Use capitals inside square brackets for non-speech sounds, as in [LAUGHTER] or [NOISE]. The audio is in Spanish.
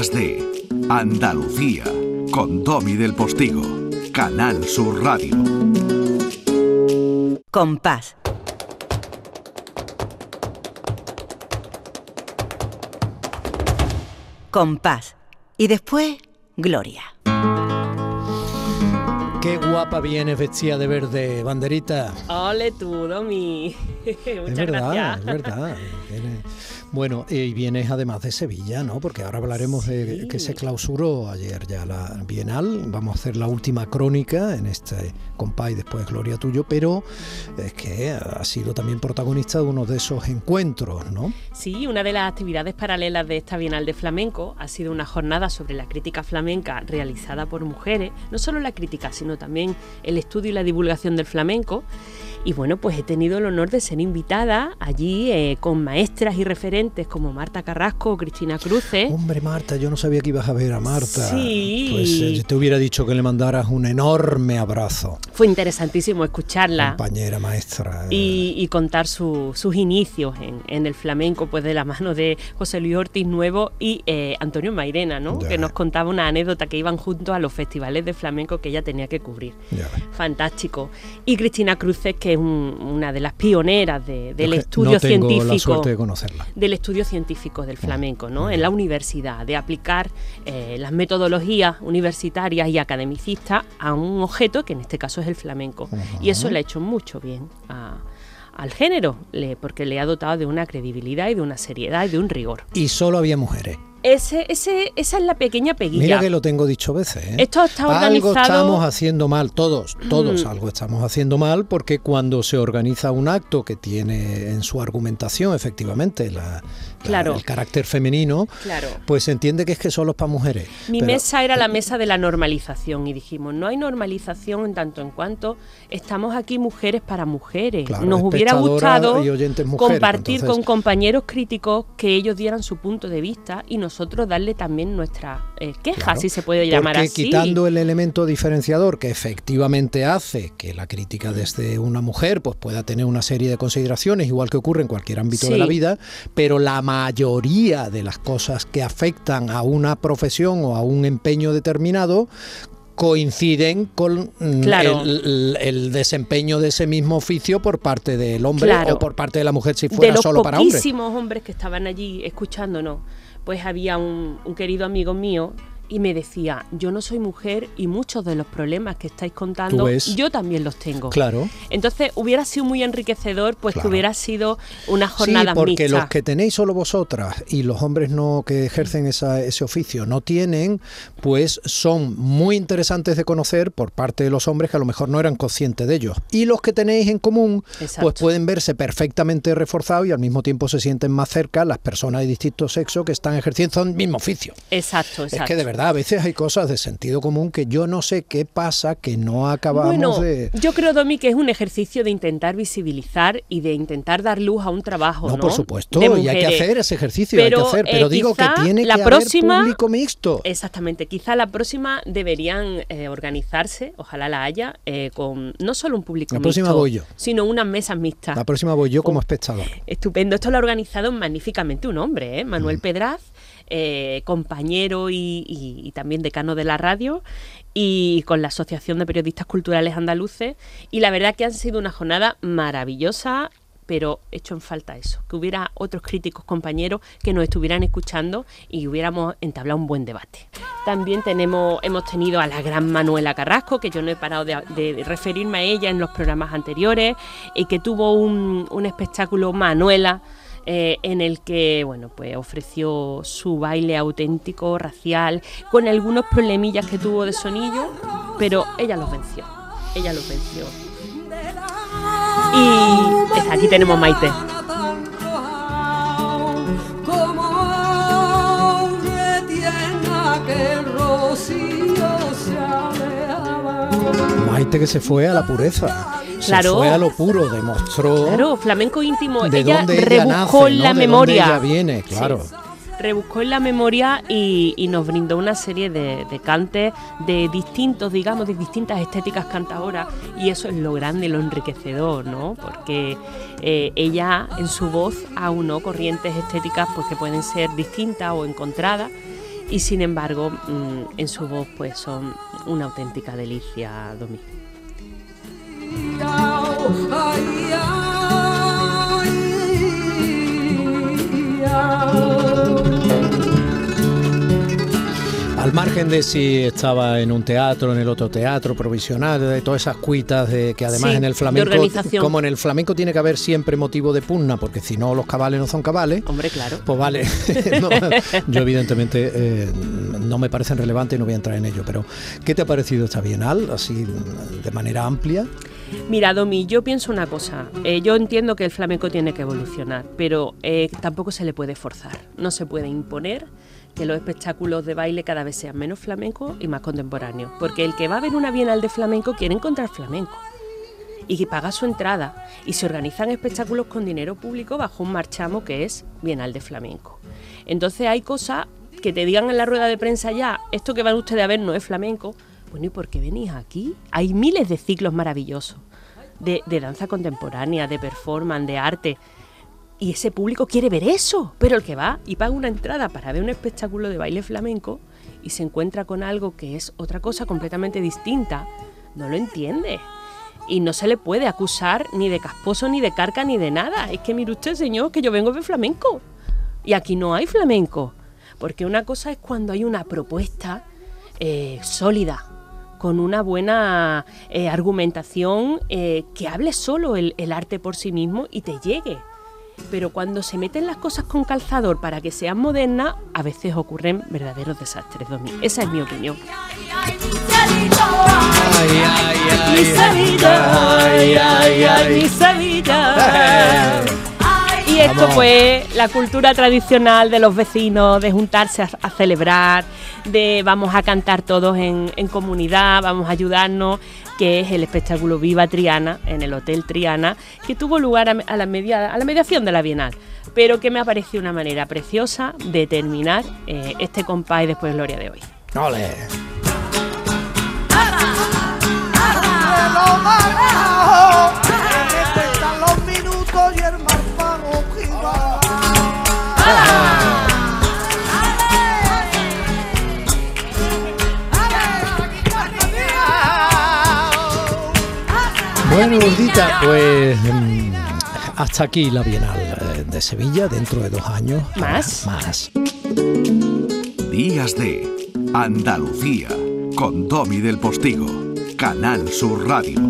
días de Andalucía con Domi del Postigo, Canal Sur Radio. Compás. Compás. Y después, Gloria. Qué guapa vienes vestida de verde, banderita. Ole tú, Domi. [LAUGHS] Muchas es verdad, gracias. es verdad. Viene- Bueno, eh, y vienes además de Sevilla, ¿no? Porque ahora hablaremos de que se clausuró ayer ya la Bienal. Vamos a hacer la última crónica en este compás y después Gloria tuyo, pero es que ha sido también protagonista de uno de esos encuentros, ¿no? Sí, una de las actividades paralelas de esta Bienal de Flamenco ha sido una jornada sobre la crítica flamenca realizada por mujeres, no solo la crítica, sino también el estudio y la divulgación del flamenco. Y bueno, pues he tenido el honor de ser invitada allí eh, con maestras y referentes como Marta Carrasco o Cristina Cruces. Hombre, Marta, yo no sabía que ibas a ver a Marta. Sí. Pues eh, te hubiera dicho que le mandaras un enorme abrazo. Fue interesantísimo escucharla. Compañera, maestra. y, y contar su- sus inicios en, en el flamenco, pues de la mano de José Luis Ortiz Nuevo y eh, Antonio Mairena, ¿no? Ya. Que nos contaba una anécdota que iban juntos a los festivales de flamenco que ella tenía que cubrir. ya. Fantástico. Y Cristina Cruces, que es un- una de las pioneras de- del estudio no tengo la científico suerte de conocerla. del estudio científico del flamenco, ¿no? En la universidad, de aplicar eh, las metodologías universitarias y academicistas a un objeto que en este caso es el flamenco. Y eso le ha hecho mucho bien a- al género, le- porque le ha dotado de una credibilidad y de una seriedad y de un rigor. Y solo había mujeres. Ese, ese, esa es la pequeña peguilla. Mira que lo tengo dicho veces. ¿eh? Esto está Algo organizado- estamos haciendo mal, todos, todos Mm. algo estamos haciendo mal porque cuando se organiza un acto que tiene en su argumentación efectivamente la, la- Claro. el carácter femenino, Claro. pues se entiende que es que solo es para mujeres. Mi Pero- mesa era la mesa de la normalización y dijimos, no hay normalización en tanto en cuanto estamos aquí mujeres para mujeres. Claro, Nos hubiera gustado mujeres, compartir entonces- con compañeros críticos que ellos dieran su punto de vista y nosotros darle también nuestra eh, Claro, si se puede llamar porque así. quitando el elemento diferenciador que efectivamente hace que la crítica desde una mujer pues pueda tener una serie de consideraciones, igual que ocurre en cualquier ámbito de la vida, pero la mayoría de las cosas que afectan a una profesión o a un empeño determinado coinciden con mm, Claro. el, desempeño de ese mismo oficio por parte del hombre Claro. o por parte de la mujer si de fuera los solo para hombres. poquísimos hombres que estaban allí escuchándonos, pues había un, un querido amigo mío y me decía, yo no soy mujer y muchos de los problemas que estáis contando, yo también los tengo. Claro. Entonces hubiera sido muy enriquecedor, pues Claro. que hubiera sido una jornada sí, porque mixta. los que tenéis solo vosotras y los hombres no que ejercen esa- ese oficio no tienen, pues son muy interesantes de conocer por parte de los hombres que a lo mejor no eran conscientes de ellos. Y los que tenéis en común, Exacto. pues pueden verse perfectamente reforzados y al mismo tiempo se sienten más cerca las personas de distinto sexo que están ejerciendo el mismo oficio. Exacto, exacto. Es que de verdad, a veces hay cosas de sentido común que yo no sé qué pasa, que no acabamos bueno, de... yo creo, Domi, que es un ejercicio de intentar visibilizar y de intentar dar luz a un trabajo, ¿no? No, por supuesto, y hay que hacer ese ejercicio, hay que hacer, eh, pero digo que tiene la que próxima- haber público mixto. Exactamente, quizá la próxima deberían eh, organizarse, ojalá la haya, eh, con no solo un público La próxima mixto, voy yo. sino unas mesas mixtas. La próxima voy yo como Oh. espectador. Estupendo, esto lo ha organizado magníficamente un hombre, ¿eh? Manuel Mm. Pedraz, eh, compañero y, también decano de la radio, y con la Asociación de Periodistas Culturales Andaluces. Y la verdad que han sido una jornada maravillosa, pero hecho en falta eso, que hubiera otros críticos compañeros que nos estuvieran escuchando y hubiéramos entablado un buen debate. También tenemos, hemos tenido a la gran Manuela Carrasco, que yo no he parado de, referirme a ella en los programas anteriores, y que tuvo un espectáculo Manuela eh, en el que bueno pues ofreció su baile auténtico, racial, con algunos problemillas que tuvo de sonillo, pero ella los venció. Ella los venció. Y aquí tenemos Maite. Maite que se fue a la pureza, Claro. se fue a lo puro, demostró Claro, flamenco íntimo. de ella dónde ella rebuscó nace, la de memoria. dónde ella viene, claro. Sí. Rebuscó en la memoria y, y nos brindó una serie de, de cantes de distintos, digamos, de distintas estéticas cantadoras. Y eso es lo grande, lo enriquecedor, ¿no? Porque eh, ella en su voz aunó corrientes estéticas pues, que pueden ser distintas o encontradas. y sin embargo mm, en su voz pues son una auténtica delicia, Domi. Al margen de si estaba en un teatro, en el otro teatro, provisional, de todas esas cuitas de que además Sí, en el flamenco, como en el flamenco tiene que haber siempre motivo de pugna, porque si no los cabales no son cabales. Hombre, claro. Pues vale, [LAUGHS] No, yo evidentemente eh, no me parecen relevantes y no voy a entrar en ello, pero ¿qué te ha parecido esta Bienal, así de manera amplia? Mira, Domi, yo pienso una cosa. Eh, yo entiendo que el flamenco tiene que evolucionar, pero eh, tampoco se le puede forzar. No se puede imponer que los espectáculos de baile cada vez sean menos flamencos y más contemporáneos. Porque el que va a ver una bienal de flamenco quiere encontrar flamenco. Y que paga su entrada. Y se organizan espectáculos con dinero público bajo un marchamo que es Bienal de Flamenco. Entonces hay cosas que te digan en la rueda de prensa ya, esto que van ustedes a ver no es flamenco. Bueno, ¿y por qué venís aquí? Hay miles de ciclos maravillosos de, de danza contemporánea, de performance, de arte. Y ese público quiere ver eso. Pero el que va y paga una entrada para ver un espectáculo de baile flamenco y se encuentra con algo que es otra cosa completamente distinta, no lo entiende. Y no se le puede acusar ni de casposo, ni de carca, ni de nada. Es que mire usted, señor, que yo vengo ver flamenco. Y aquí no hay flamenco. Porque una cosa es cuando hay una propuesta eh, sólida, con una buena eh, argumentación eh, que hable solo el, arte por sí mismo y te llegue. Pero cuando se meten las cosas con calzador para que sean modernas, a veces ocurren verdaderos desastres. Esa es mi opinión. Y esto Vamos. fue la cultura tradicional de los vecinos, de juntarse a, a celebrar, de vamos a cantar todos en, en comunidad, vamos a ayudarnos, que es el espectáculo Viva Triana en el Hotel Triana, que tuvo lugar a, a la, media- a la mediación de la Bienal, pero que me ha parecido una manera preciosa de terminar eh, este compás y después Gloria de hoy. ¡Ole! Están los minutos Bueno, gordita, pues mm, hasta aquí la Bienal eh, de Sevilla, dentro de dos años. ¿Más? Más. Días de Andalucía con Domi del Postigo, Canal Sur Radio.